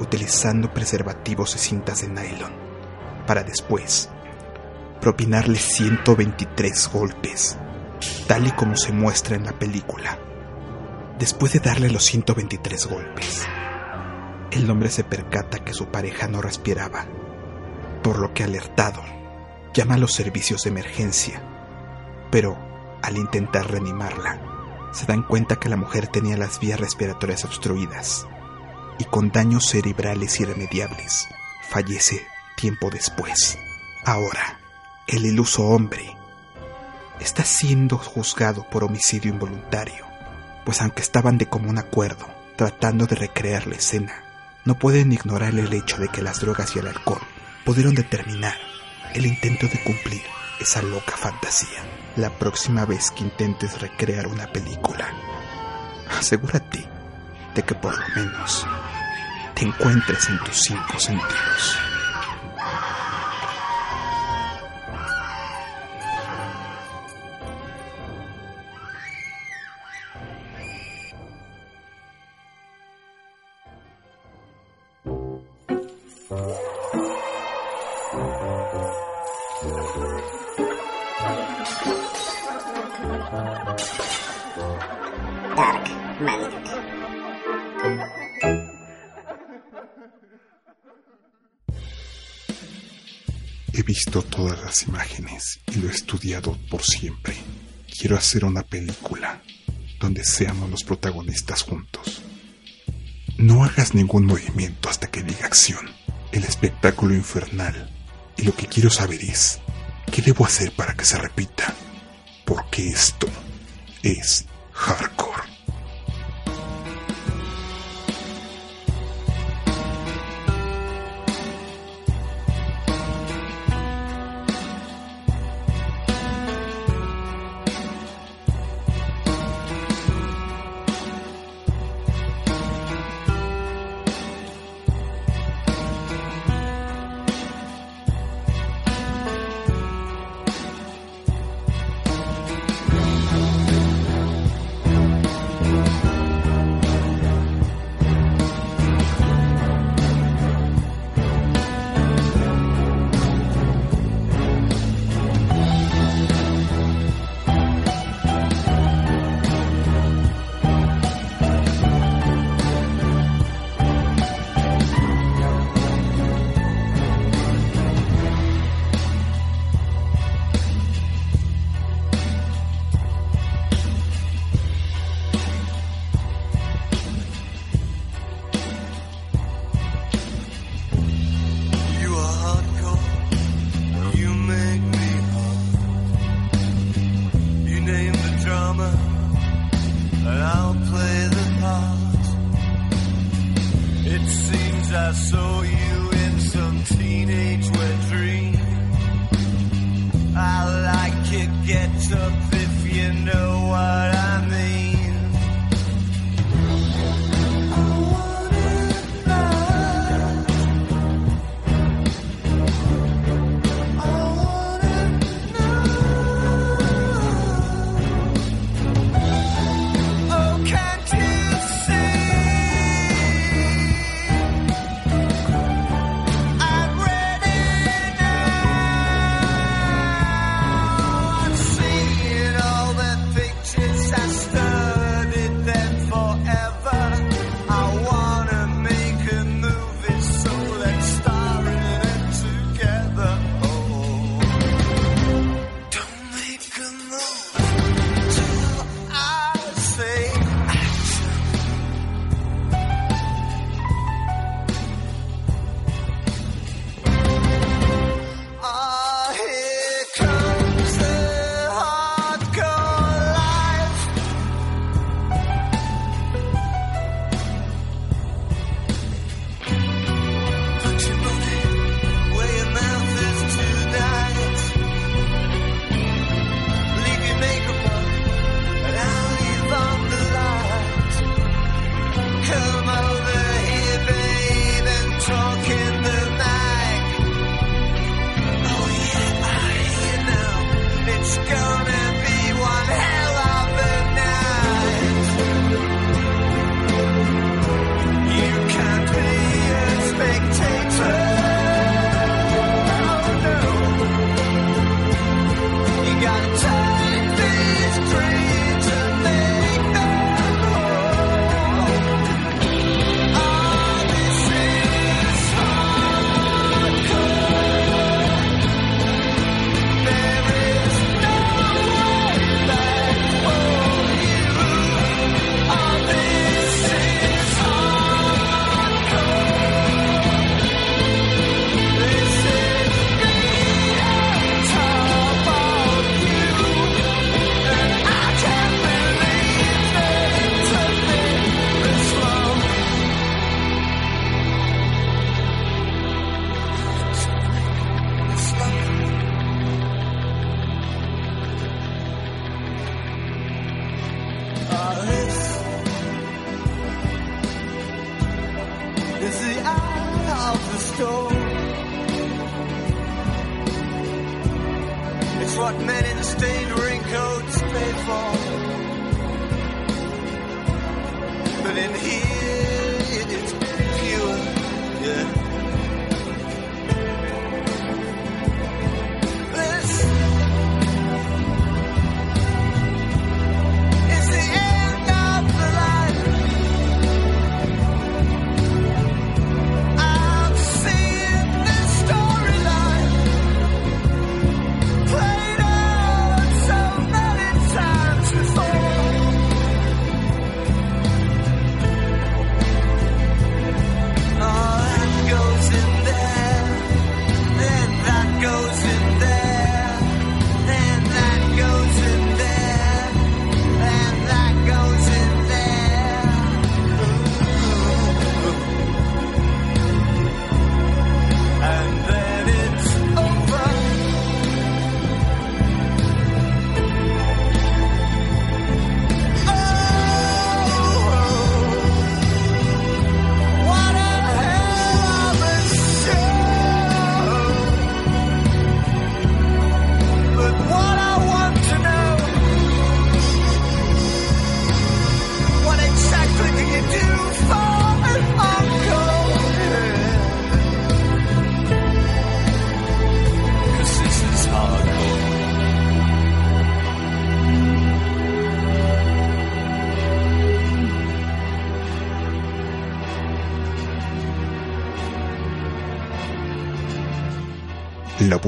utilizando preservativos y cintas de nylon, para después propinarle 123 golpes, tal y como se muestra en la película. Después de darle los 123 golpes, el hombre se percata que su pareja no respiraba, por lo que alertado, llama a los servicios de emergencia, pero al intentar reanimarla, se dan cuenta que la mujer tenía las vías respiratorias obstruidas y con daños cerebrales irremediables, fallece tiempo después. Ahora, el iluso hombre está siendo juzgado por homicidio involuntario, pues aunque estaban de común acuerdo tratando de recrear la escena, no pueden ignorar el hecho de que las drogas y el alcohol pudieron determinar el intento de cumplir esa loca fantasía. La próxima vez que intentes recrear una película, asegúrate de que por lo menos te encuentres en tus cinco sentidos. Visto todas las imágenes y lo he estudiado por siempre. Quiero hacer una película donde seamos los protagonistas juntos. No hagas ningún movimiento hasta que diga acción. El espectáculo infernal. Y lo que quiero saber es, ¿qué debo hacer para que se repita? Porque esto es hardcore.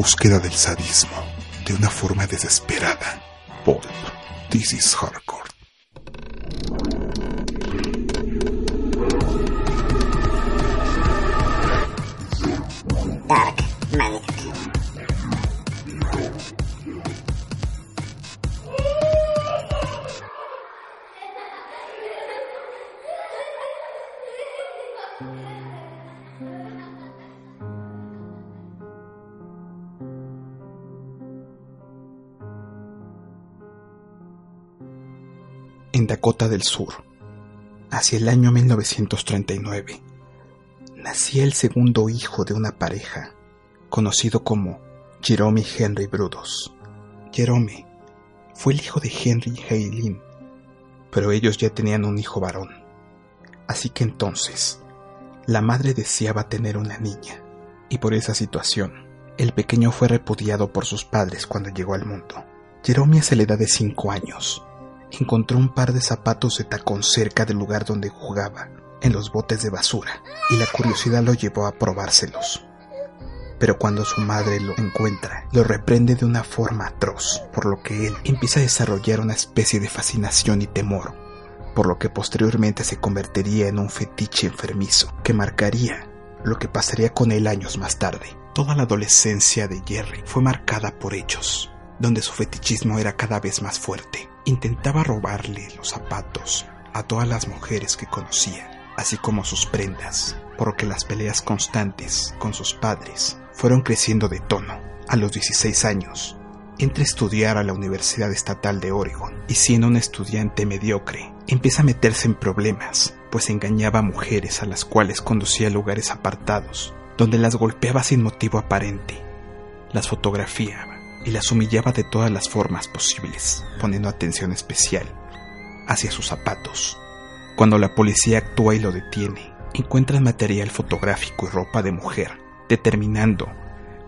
Búsqueda del sadismo de una forma desesperada. Pulp. This is hardcore. Del Sur, hacia el año 1939, nacía el segundo hijo de una pareja, conocido como Jerome Henry Brudos. Jerome fue el hijo de Henry y Eileen, pero ellos ya tenían un hijo varón. Así que entonces, la madre deseaba tener una niña, y por esa situación, el pequeño fue repudiado por sus padres cuando llegó al mundo. Jerome a la edad de 5 años encontró un par de zapatos de tacón cerca del lugar donde jugaba, en los botes de basura, y la curiosidad lo llevó a probárselos. Pero cuando su madre lo encuentra, lo reprende de una forma atroz, por lo que él empieza a desarrollar una especie de fascinación y temor, por lo que posteriormente se convertiría en un fetiche enfermizo que marcaría lo que pasaría con él años más tarde. Toda la adolescencia de Jerry fue marcada por hechos, donde su fetichismo era cada vez más fuerte. Intentaba robarle los zapatos a todas las mujeres que conocía, así como sus prendas, por lo que las peleas constantes con sus padres fueron creciendo de tono. A los 16 años, entra a estudiar a la Universidad Estatal de Oregon y siendo un estudiante mediocre, empieza a meterse en problemas, pues engañaba a mujeres a las cuales conducía a lugares apartados, donde las golpeaba sin motivo aparente, las fotografiaba y las humillaba de todas las formas posibles, poniendo atención especial hacia sus zapatos. Cuando la policía actúa y lo detiene, encuentran material fotográfico y ropa de mujer, determinando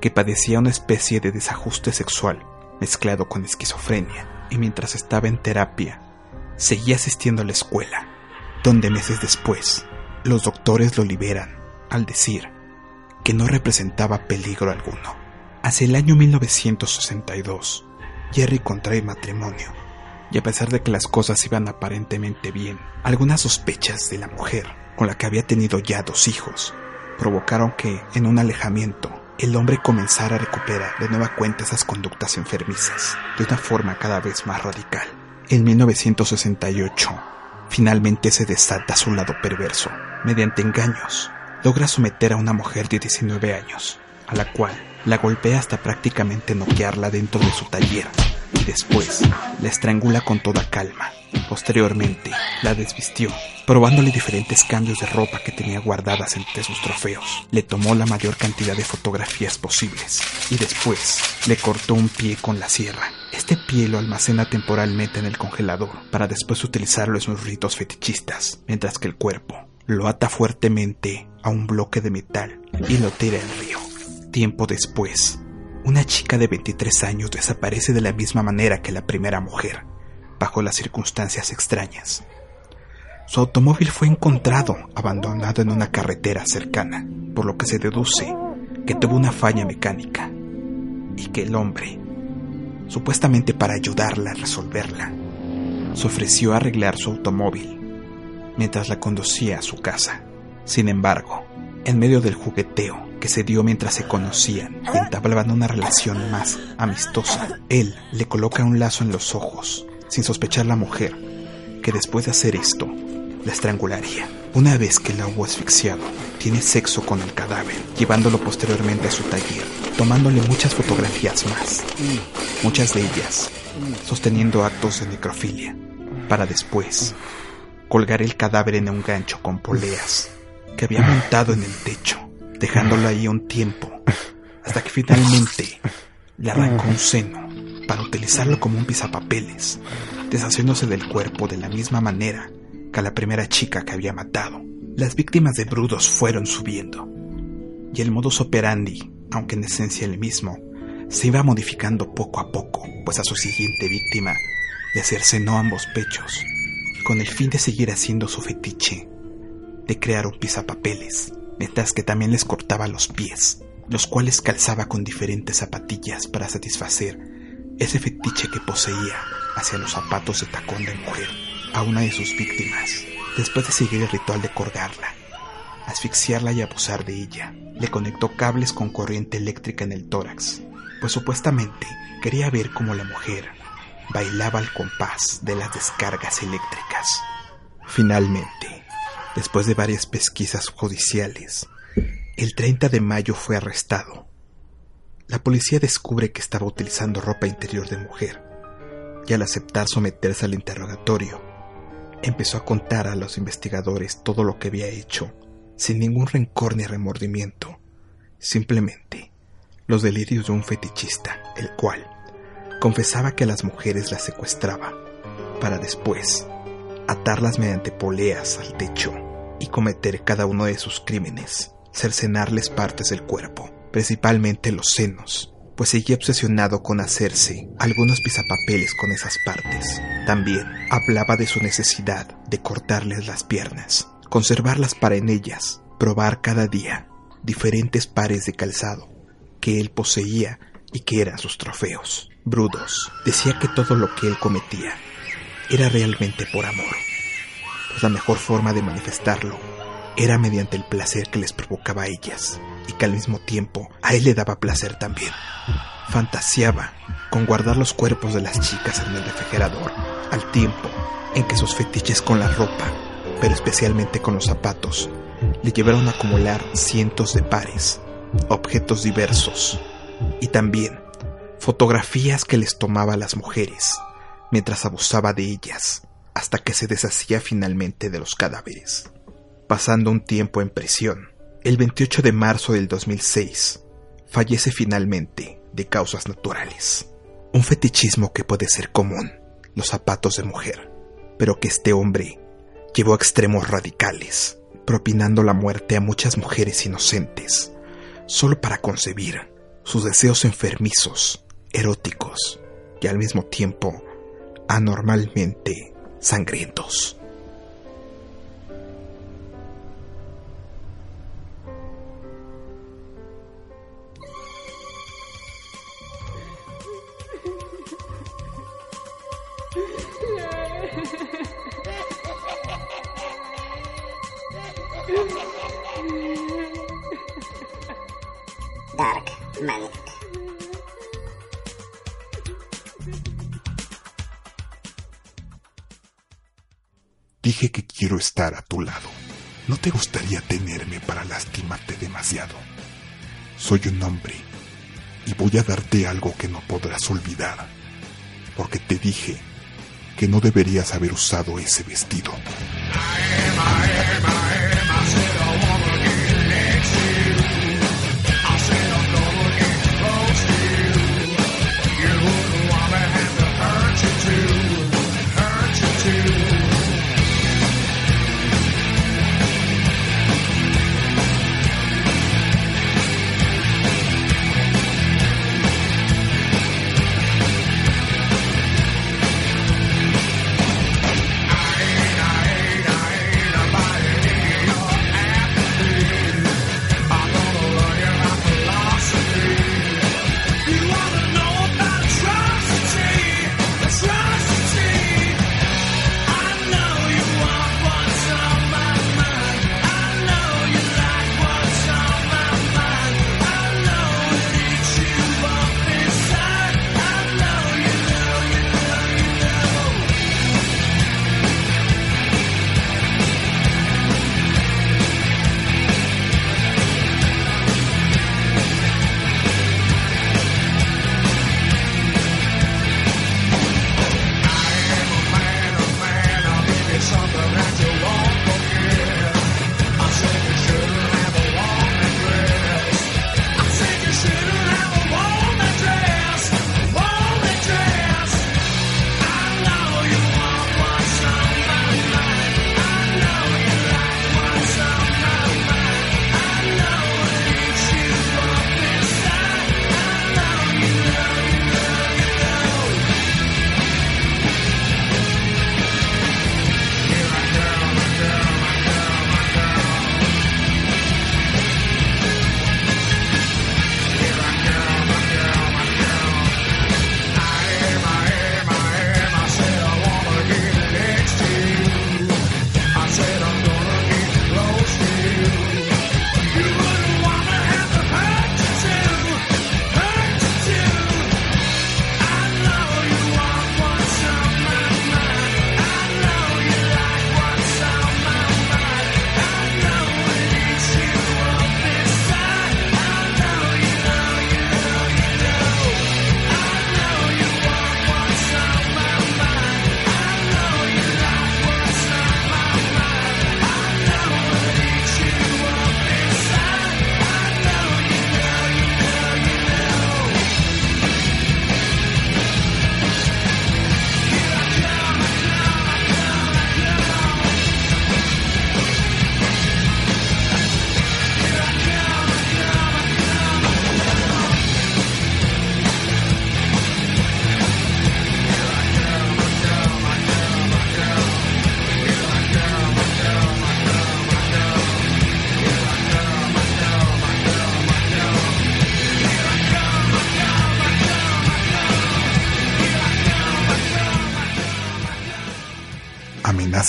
que padecía una especie de desajuste sexual mezclado con esquizofrenia, y mientras estaba en terapia, seguía asistiendo a la escuela, donde meses después los doctores lo liberan al decir que no representaba peligro alguno. Hacia el año 1962, Jerry contrae matrimonio, y a pesar de que las cosas iban aparentemente bien, algunas sospechas de la mujer, con la que había tenido ya dos hijos, provocaron que, en un alejamiento, el hombre comenzara a recuperar de nueva cuenta esas conductas enfermizas, de una forma cada vez más radical. En 1968, finalmente se desata su lado perverso. Mediante engaños, logra someter a una mujer de 19 años, a la cual la golpea hasta prácticamente noquearla dentro de su taller y después la estrangula con toda calma. Posteriormente, la desvistió, probándole diferentes cambios de ropa que tenía guardadas entre sus trofeos. Le tomó la mayor cantidad de fotografías posibles y después le cortó un pie con la sierra. Este pie lo almacena temporalmente en el congelador para después utilizarlo en sus ritos fetichistas, mientras que el cuerpo lo ata fuertemente a un bloque de metal y lo tira al río. Tiempo después, una chica de 23 años desaparece de la misma manera que la primera mujer, bajo las circunstancias extrañas. Su automóvil fue encontrado abandonado en una carretera cercana, por lo que se deduce que tuvo una falla mecánica y que el hombre, supuestamente para ayudarla a resolverla, se ofreció a arreglar su automóvil mientras la conducía a su casa. Sin embargo, en medio del jugueteo que se dio mientras se conocían. Y entablaban una relación más amistosa, él le coloca un lazo en los ojos, sin sospechar la mujer, que después de hacer esto, la estrangularía. Una vez que la hubo asfixiado, tiene sexo con el cadáver, llevándolo posteriormente a su taller, tomándole muchas fotografías más, muchas de ellas sosteniendo actos de necrofilia, para después colgar el cadáver en un gancho con poleas que había montado en el techo, dejándolo ahí un tiempo, hasta que finalmente le arrancó un seno para utilizarlo como un pisapapeles, deshaciéndose del cuerpo de la misma manera que a la primera chica que había matado. Las víctimas de Brudos fueron subiendo, y el modus operandi, aunque en esencia el mismo, se iba modificando poco a poco, pues a su siguiente víctima le cercenó ambos pechos, con el fin de seguir haciendo su fetiche, de crear un pisapapeles, mientras que también les cortaba los pies, los cuales calzaba con diferentes zapatillas para satisfacer ese fetiche que poseía hacia los zapatos de tacón de mujer a una de sus víctimas. Después de seguir el ritual de colgarla, asfixiarla y abusar de ella, le conectó cables con corriente eléctrica en el tórax, pues supuestamente quería ver cómo la mujer bailaba al compás de las descargas eléctricas. Finalmente, después de varias pesquisas judiciales, el 30 de mayo fue arrestado. La policía descubre que estaba utilizando ropa interior de mujer, y al aceptar someterse al interrogatorio, empezó a contar a los investigadores todo lo que había hecho, sin ningún rencor ni remordimiento, simplemente los delirios de un fetichista, el cual confesaba que a las mujeres las secuestraba, para después atarlas mediante poleas al techo y cometer cada uno de sus crímenes, cercenarles partes del cuerpo, principalmente los senos, pues seguía obsesionado con hacerse algunos pisapapeles con esas partes. También hablaba de su necesidad de cortarles las piernas, conservarlas para en ellas, probar cada día diferentes pares de calzado que él poseía y que eran sus trofeos. Brudos decía que todo lo que él cometía era realmente por amor, la mejor forma de manifestarlo era mediante el placer que les provocaba a ellas y que al mismo tiempo a él le daba placer también. Fantaseaba con guardar los cuerpos de las chicas en el refrigerador, al tiempo en que sus fetiches con la ropa, pero especialmente con los zapatos, le llevaron a acumular cientos de pares, objetos diversos y también fotografías que les tomaba a las mujeres mientras abusaba de ellas hasta que se deshacía finalmente de los cadáveres. Pasando un tiempo en prisión, el 28 de marzo del 2006, fallece finalmente de causas naturales. Un fetichismo que puede ser común, los zapatos de mujer, pero que este hombre llevó a extremos radicales, propinando la muerte a muchas mujeres inocentes, solo para concebir sus deseos enfermizos, eróticos y al mismo tiempo anormalmente sangrientos. Dark Magic. Dije que quiero estar a tu lado. ¿No te gustaría tenerme para lastimarte demasiado? Soy un hombre y voy a darte algo que no podrás olvidar, porque te dije que no deberías haber usado ese vestido.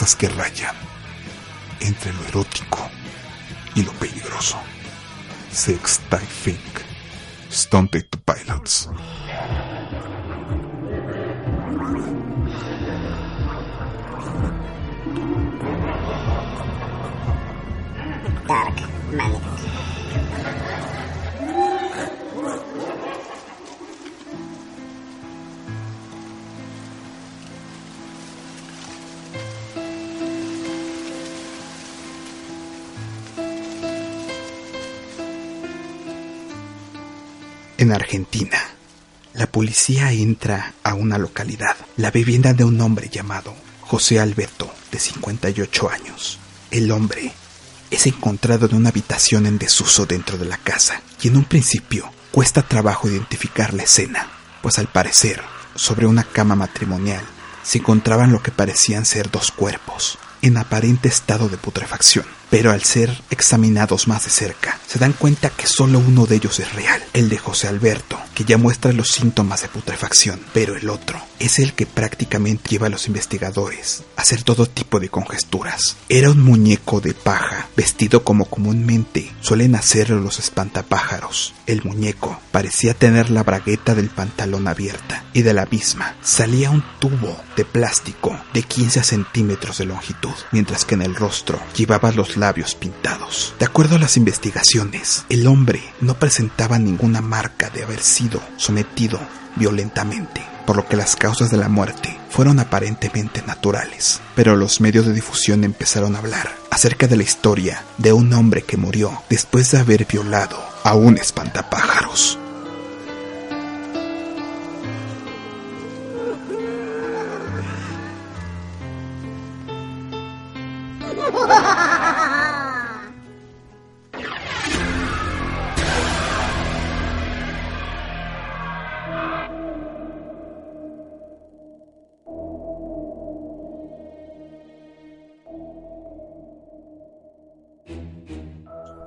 Amenazas que rayan entre lo erótico y lo peligroso. Sex Type Inc. Stunted Argentina, La policía entra a una localidad, la vivienda de un hombre llamado José Alberto, de 58 años. El hombre es encontrado en una habitación en desuso dentro de la casa y en un principio cuesta trabajo identificar la escena, pues al parecer, sobre una cama matrimonial se encontraban lo que parecían ser dos cuerpos, en aparente estado de putrefacción pero al ser examinados más de cerca, se dan cuenta que solo uno de ellos es real, el de José Alberto, que ya muestra los síntomas de putrefacción, pero el otro es el que prácticamente lleva a los investigadores a hacer todo tipo de congesturas. Era un muñeco de paja, vestido como comúnmente suelen hacerlo los espantapájaros. El muñeco parecía tener la bragueta del pantalón abierta y de la misma salía un tubo de plástico de 15 centímetros de longitud, mientras que en el rostro llevaba los labios pintados. De acuerdo a las investigaciones, el hombre no presentaba ninguna marca de haber sido sometido violentamente, por lo que las causas de la muerte fueron aparentemente naturales. Pero los medios de difusión empezaron a hablar acerca de la historia de un hombre que murió después de haber violado a un espantapájaros.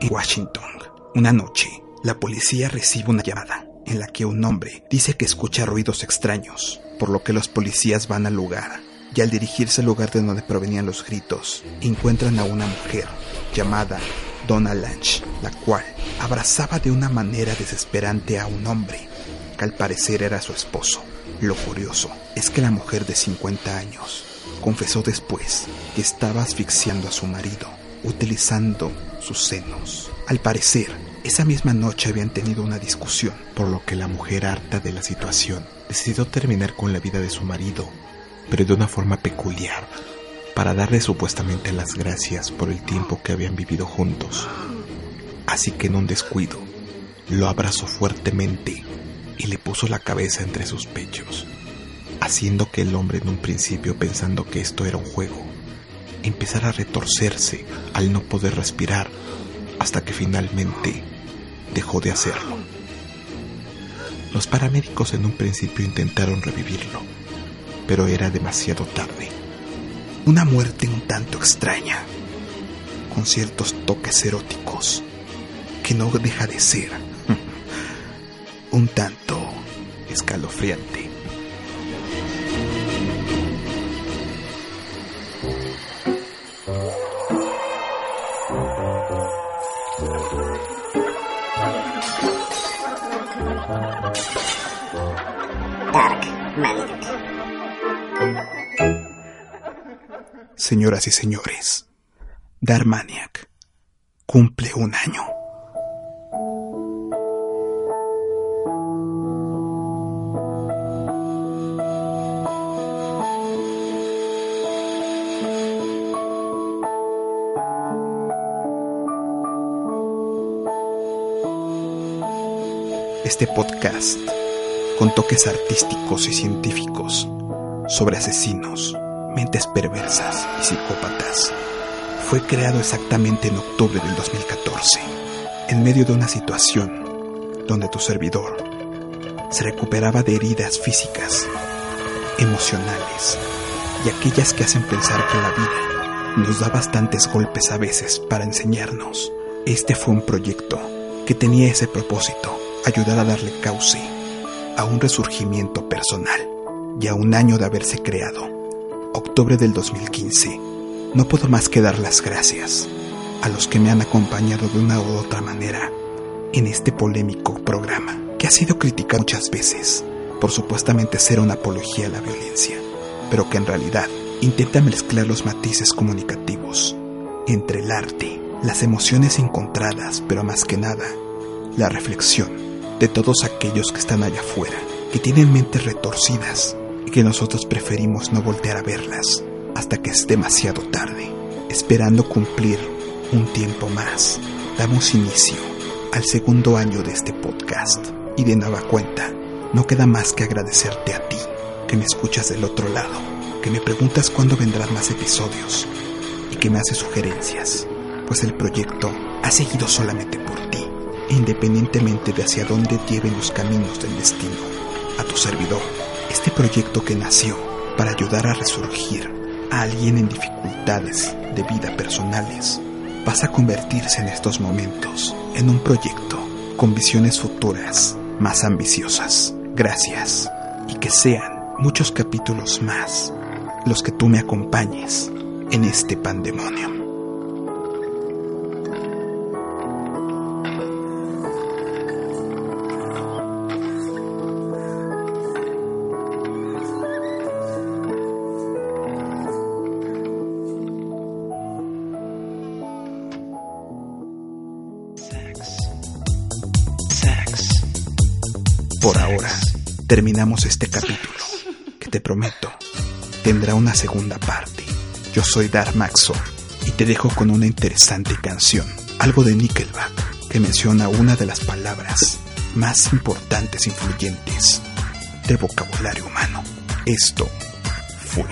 En Washington, una noche, la policía recibe una llamada en la que un hombre dice que escucha ruidos extraños, por lo que los policías van al lugar y al dirigirse al lugar de donde provenían los gritos, encuentran a una mujer llamada Donna Lange, la cual abrazaba de una manera desesperante a un hombre que al parecer era su esposo. Lo curioso es que la mujer de 50 años confesó después que estaba asfixiando a su marido utilizando sus senos. Al parecer, esa misma noche habían tenido una discusión, por lo que la mujer harta de la situación decidió terminar con la vida de su marido, pero de una forma peculiar, para darle supuestamente las gracias por el tiempo que habían vivido juntos. Así que en un descuido, lo abrazó fuertemente y le puso la cabeza entre sus pechos, haciendo que el hombre en un principio pensando que esto era un juego, empezara a retorcerse al no poder respirar hasta que finalmente dejó de hacerlo. Los paramédicos en un principio intentaron revivirlo, pero era demasiado tarde. Una muerte un tanto extraña, con ciertos toques eróticos, que no deja de ser un tanto escalofriante. Señoras y señores, Darmaniac cumple un año. Este podcast, con toques artísticos y científicos, sobre asesinos, perversas y psicópatas, fue creado exactamente en octubre del 2014, en medio de una situación donde tu servidor se recuperaba de heridas físicas, emocionales y aquellas que hacen pensar que la vida nos da bastantes golpes a veces para enseñarnos. Este fue un proyecto que tenía ese propósito, ayudar a darle cauce a un resurgimiento personal y a un año de haberse creado, octubre del 2015. No puedo más que dar las gracias a los que me han acompañado de una u otra manera en este polémico programa, que ha sido criticado muchas veces por supuestamente ser una apología a la violencia, pero que en realidad intenta mezclar los matices comunicativos entre el arte, las emociones encontradas, pero más que nada, la reflexión de todos aquellos que están allá afuera, que tienen mentes retorcidas y que nosotros preferimos no voltear a verlas hasta que es demasiado tarde, esperando cumplir un tiempo más. Damos inicio al segundo año de este podcast y de nueva cuenta no queda más que agradecerte a ti, que me escuchas del otro lado, que me preguntas cuándo vendrán más episodios y que me haces sugerencias, pues el proyecto ha seguido solamente por ti, independientemente de hacia dónde lleven los caminos del destino. A tu servidor, este proyecto que nació para ayudar a resurgir a alguien en dificultades de vida personales, vas a convertirse en estos momentos en un proyecto con visiones futuras más ambiciosas. Gracias y que sean muchos capítulos más los que tú me acompañes en este pandemonio. Terminamos este capítulo, que te prometo, tendrá una segunda parte. Yo soy Dar Maxo y te dejo con una interesante canción, algo de Nickelback, que menciona una de las palabras más importantes e influyentes del vocabulario humano. Esto fue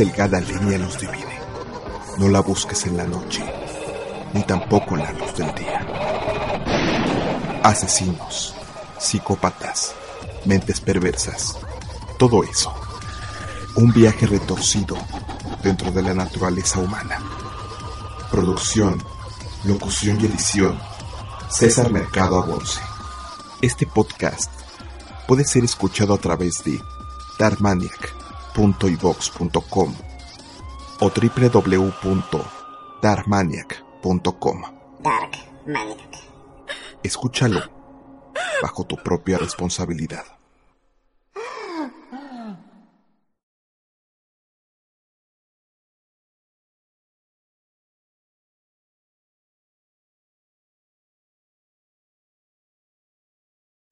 delgada línea los divide. No la busques en la noche, ni tampoco en la luz del día. Asesinos, psicópatas, mentes perversas, todo eso. Un viaje retorcido dentro de la naturaleza humana. Producción, locución y edición. César Mercado Aborce. Este podcast puede ser escuchado a través de darkmaniac.ivox.com o www.darkmaniac.com. Dark Maniac. Escúchalo bajo tu propia responsabilidad.